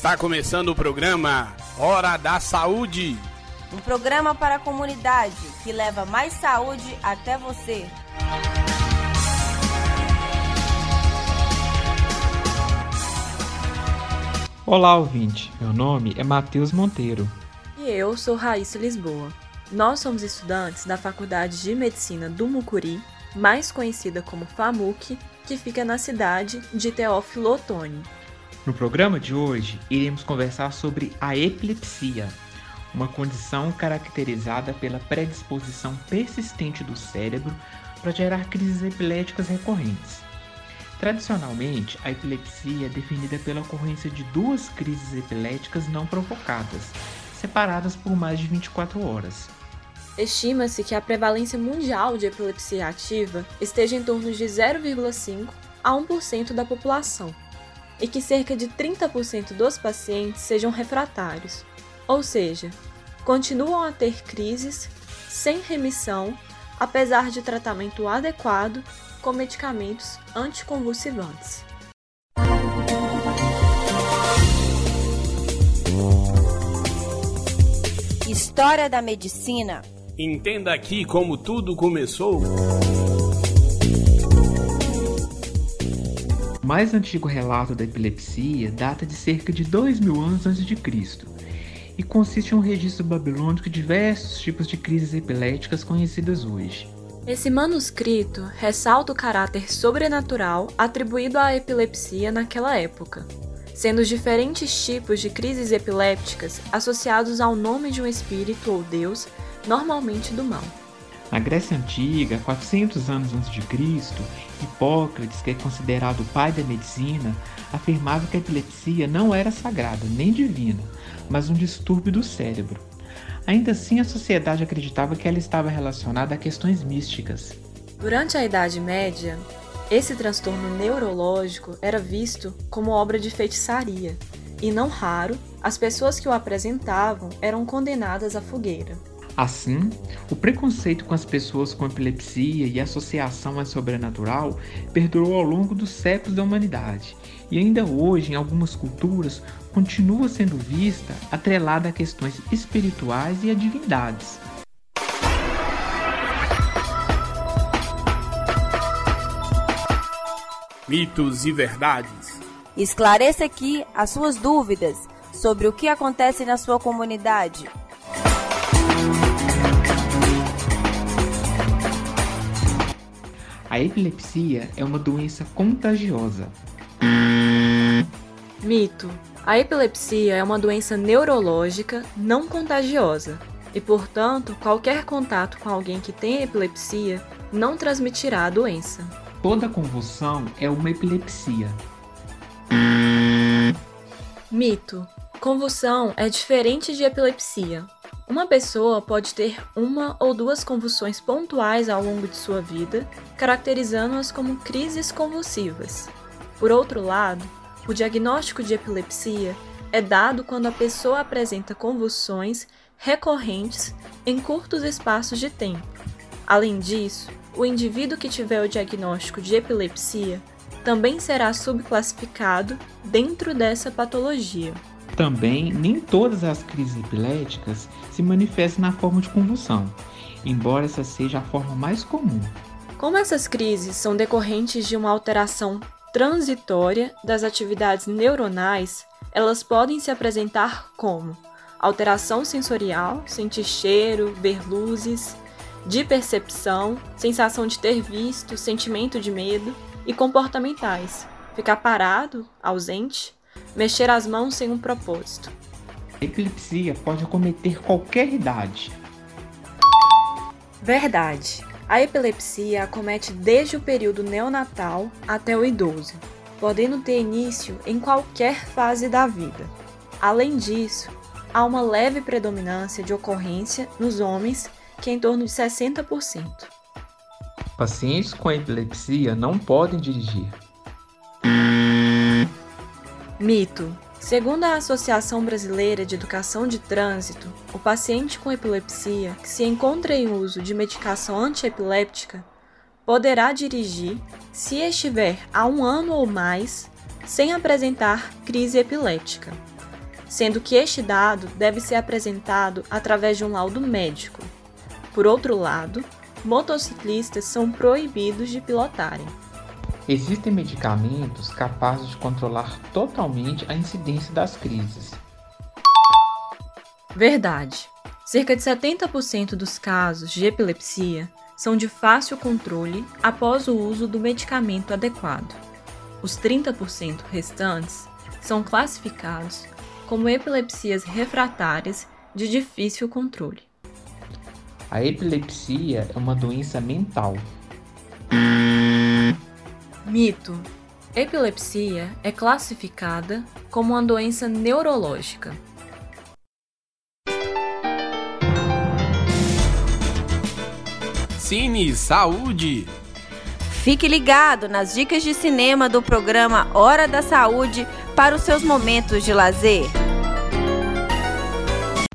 Está começando o programa Hora da Saúde. Um programa para a comunidade que leva mais saúde até você. Olá, ouvinte. Meu nome é Matheus Monteiro. E eu sou Raíssa Lisboa. Nós somos estudantes da Faculdade de Medicina do Mucuri, mais conhecida como FAMUC, que fica na cidade de Teófilo Otoni. No programa de hoje, iremos conversar sobre a epilepsia, uma condição caracterizada pela predisposição persistente do cérebro para gerar crises epiléticas recorrentes. Tradicionalmente, a epilepsia é definida pela ocorrência de duas crises epiléticas não provocadas, separadas por mais de 24 horas. Estima-se que a prevalência mundial de epilepsia ativa esteja em torno de 0,5 a 1% da população e que cerca de 30% dos pacientes sejam refratários, ou seja, continuam a ter crises sem remissão, apesar de tratamento adequado com medicamentos anticonvulsivantes. História da medicina. Entenda aqui como tudo começou. Mais antigo relato da epilepsia data de cerca de 2 mil anos antes de Cristo e consiste em um registro babilônico de diversos tipos de crises epiléticas conhecidas hoje. Esse manuscrito ressalta o caráter sobrenatural atribuído à epilepsia naquela época, sendo os diferentes tipos de crises epilépticas associados ao nome de um espírito ou deus, normalmente do mal. Na Grécia Antiga, 400 anos antes de Cristo, Hipócrates, que é considerado o pai da medicina, afirmava que a epilepsia não era sagrada nem divina, mas um distúrbio do cérebro. Ainda assim, a sociedade acreditava que ela estava relacionada a questões místicas. Durante a Idade Média, esse transtorno neurológico era visto como obra de feitiçaria, e não raro, as pessoas que o apresentavam eram condenadas à fogueira. Assim, o preconceito com as pessoas com epilepsia e associação ao sobrenatural perdurou ao longo dos séculos da humanidade e ainda hoje, em algumas culturas, continua sendo vista atrelada a questões espirituais e a divindades. Mitos e verdades. Esclareça aqui as suas dúvidas sobre o que acontece na sua comunidade. A epilepsia é uma doença contagiosa. Mito: A epilepsia é uma doença neurológica não contagiosa e, portanto, qualquer contato com alguém que tem epilepsia não transmitirá a doença. Toda convulsão é uma epilepsia. Mito: Convulsão é diferente de epilepsia. Uma pessoa pode ter uma ou duas convulsões pontuais ao longo de sua vida, caracterizando-as como crises convulsivas. Por outro lado, o diagnóstico de epilepsia é dado quando a pessoa apresenta convulsões recorrentes em curtos espaços de tempo. Além disso, o indivíduo que tiver o diagnóstico de epilepsia também será subclassificado dentro dessa patologia. Também, nem todas as crises epiléticas se manifestam na forma de convulsão, embora essa seja a forma mais comum. Como essas crises são decorrentes de uma alteração transitória das atividades neuronais, elas podem se apresentar como alteração sensorial, sentir cheiro, ver luzes, de percepção, sensação de ter visto, sentimento de medo, e comportamentais, ficar parado, ausente, mexer as mãos sem um propósito. Epilepsia pode acometer qualquer idade. Verdade. A epilepsia acomete desde o período neonatal até o idoso, podendo ter início em qualquer fase da vida. Além disso, há uma leve predominância de ocorrência nos homens, que é em torno de 60%. Pacientes com epilepsia não podem dirigir. Mito. Segundo a Associação Brasileira de Educação de Trânsito, o paciente com epilepsia que se encontra em uso de medicação antiepiléptica poderá dirigir se estiver há um ano ou mais sem apresentar crise epiléptica. sendo que este dado deve ser apresentado através de um laudo médico. Por outro lado, motociclistas são proibidos de pilotarem. Existem medicamentos capazes de controlar totalmente a incidência das crises. Verdade. Cerca de 70% dos casos de epilepsia são de fácil controle após o uso do medicamento adequado. Os 30% restantes são classificados como epilepsias refratárias de difícil controle. A epilepsia é uma doença mental. Mito: Epilepsia é classificada como uma doença neurológica. Cine Saúde. Fique ligado nas dicas de cinema do programa Hora da Saúde para os seus momentos de lazer.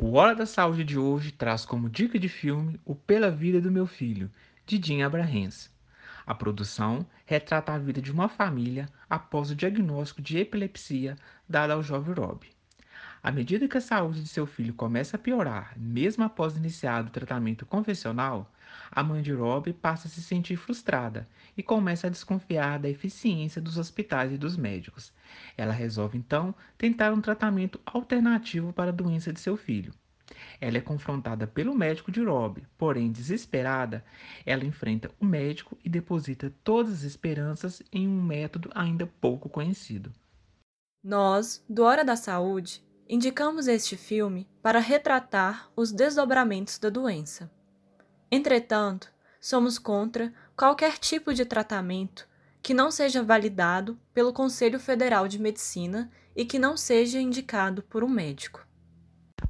O Hora da Saúde de hoje traz como dica de filme o Pela Vida do Meu Filho, de Jim Abrahams. A produção retrata a vida de uma família após o diagnóstico de epilepsia dado ao jovem Rob. À medida que a saúde de seu filho começa a piorar, mesmo após iniciado o tratamento convencional, a mãe de Rob passa a se sentir frustrada e começa a desconfiar da eficiência dos hospitais e dos médicos. Ela resolve então tentar um tratamento alternativo para a doença de seu filho. Ela é confrontada pelo médico de Rob, porém desesperada, ela enfrenta o médico e deposita todas as esperanças em um método ainda pouco conhecido. Nós, do Hora da Saúde, indicamos este filme para retratar os desdobramentos da doença. Entretanto, somos contra qualquer tipo de tratamento que não seja validado pelo Conselho Federal de Medicina e que não seja indicado por um médico.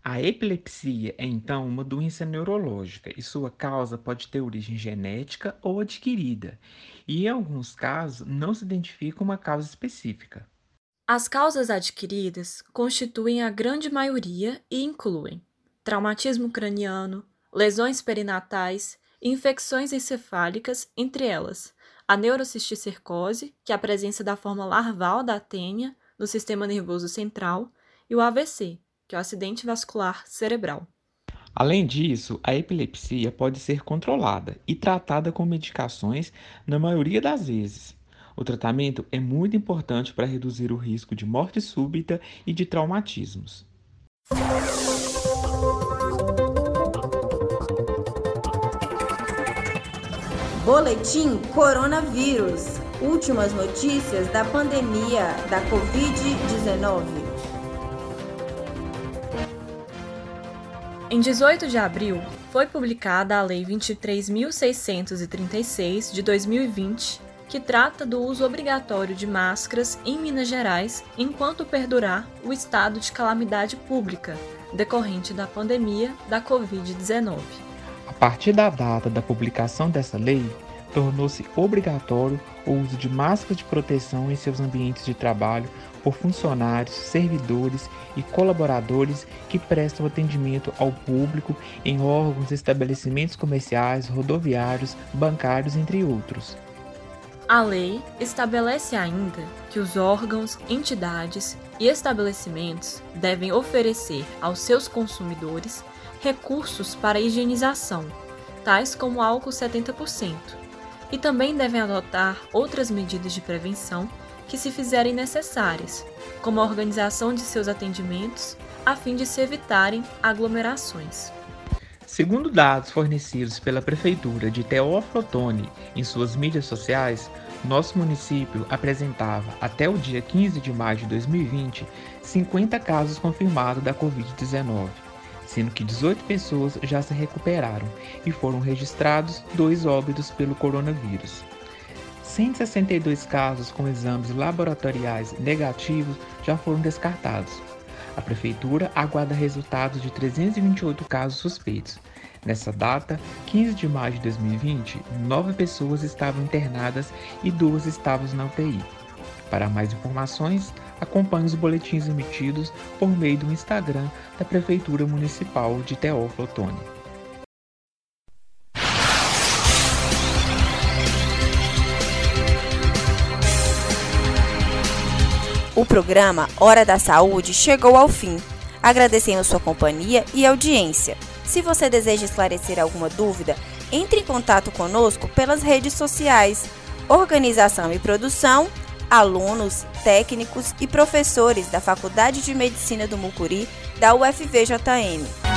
A epilepsia é então uma doença neurológica e sua causa pode ter origem genética ou adquirida, e em alguns casos não se identifica uma causa específica. As causas adquiridas constituem a grande maioria e incluem traumatismo craniano, lesões perinatais infecções encefálicas, entre elas a neurocisticercose, que é a presença da forma larval da tênia no sistema nervoso central, e o AVC, que é o acidente vascular cerebral. Além disso, a epilepsia pode ser controlada e tratada com medicações na maioria das vezes. O tratamento é muito importante para reduzir o risco de morte súbita e de traumatismos. Boletim Coronavírus. Últimas notícias da pandemia da Covid-19. Em 18 de abril, foi publicada a Lei 23.636 de 2020, que trata do uso obrigatório de máscaras em Minas Gerais enquanto perdurar o estado de calamidade pública decorrente da pandemia da Covid-19. A partir da data da publicação dessa lei, tornou-se obrigatório o uso de máscaras de proteção em seus ambientes de trabalho por funcionários, servidores e colaboradores que prestam atendimento ao público em órgãos, estabelecimentos comerciais, rodoviários, bancários, entre outros. A lei estabelece ainda que os órgãos, entidades e estabelecimentos devem oferecer aos seus consumidores recursos para higienização, tais como álcool 70%, e também devem adotar outras medidas de prevenção que se fizerem necessárias, como a organização de seus atendimentos, a fim de se evitarem aglomerações. Segundo dados fornecidos pela Prefeitura de Teófilo Otoni em suas mídias sociais, nosso município apresentava, até o dia 15 de maio de 2020, 50 casos confirmados da Covid-19 sendo que 18 pessoas já se recuperaram e foram registrados dois óbitos pelo coronavírus. 162 casos com exames laboratoriais negativos já foram descartados. A prefeitura aguarda resultados de 328 casos suspeitos. Nessa data, 15 de maio de 2020, nove pessoas estavam internadas e duas estavam na UTI. Para mais informações, acompanhe os boletins emitidos por meio do Instagram da Prefeitura Municipal de Teófilo Otoni. O programa Hora da Saúde chegou ao fim. Agradecemos sua companhia e audiência. Se você deseja esclarecer alguma dúvida, entre em contato conosco pelas redes sociais. Organização e produção, alunos, técnicos e professores da Faculdade de Medicina do Mucuri da UFVJM.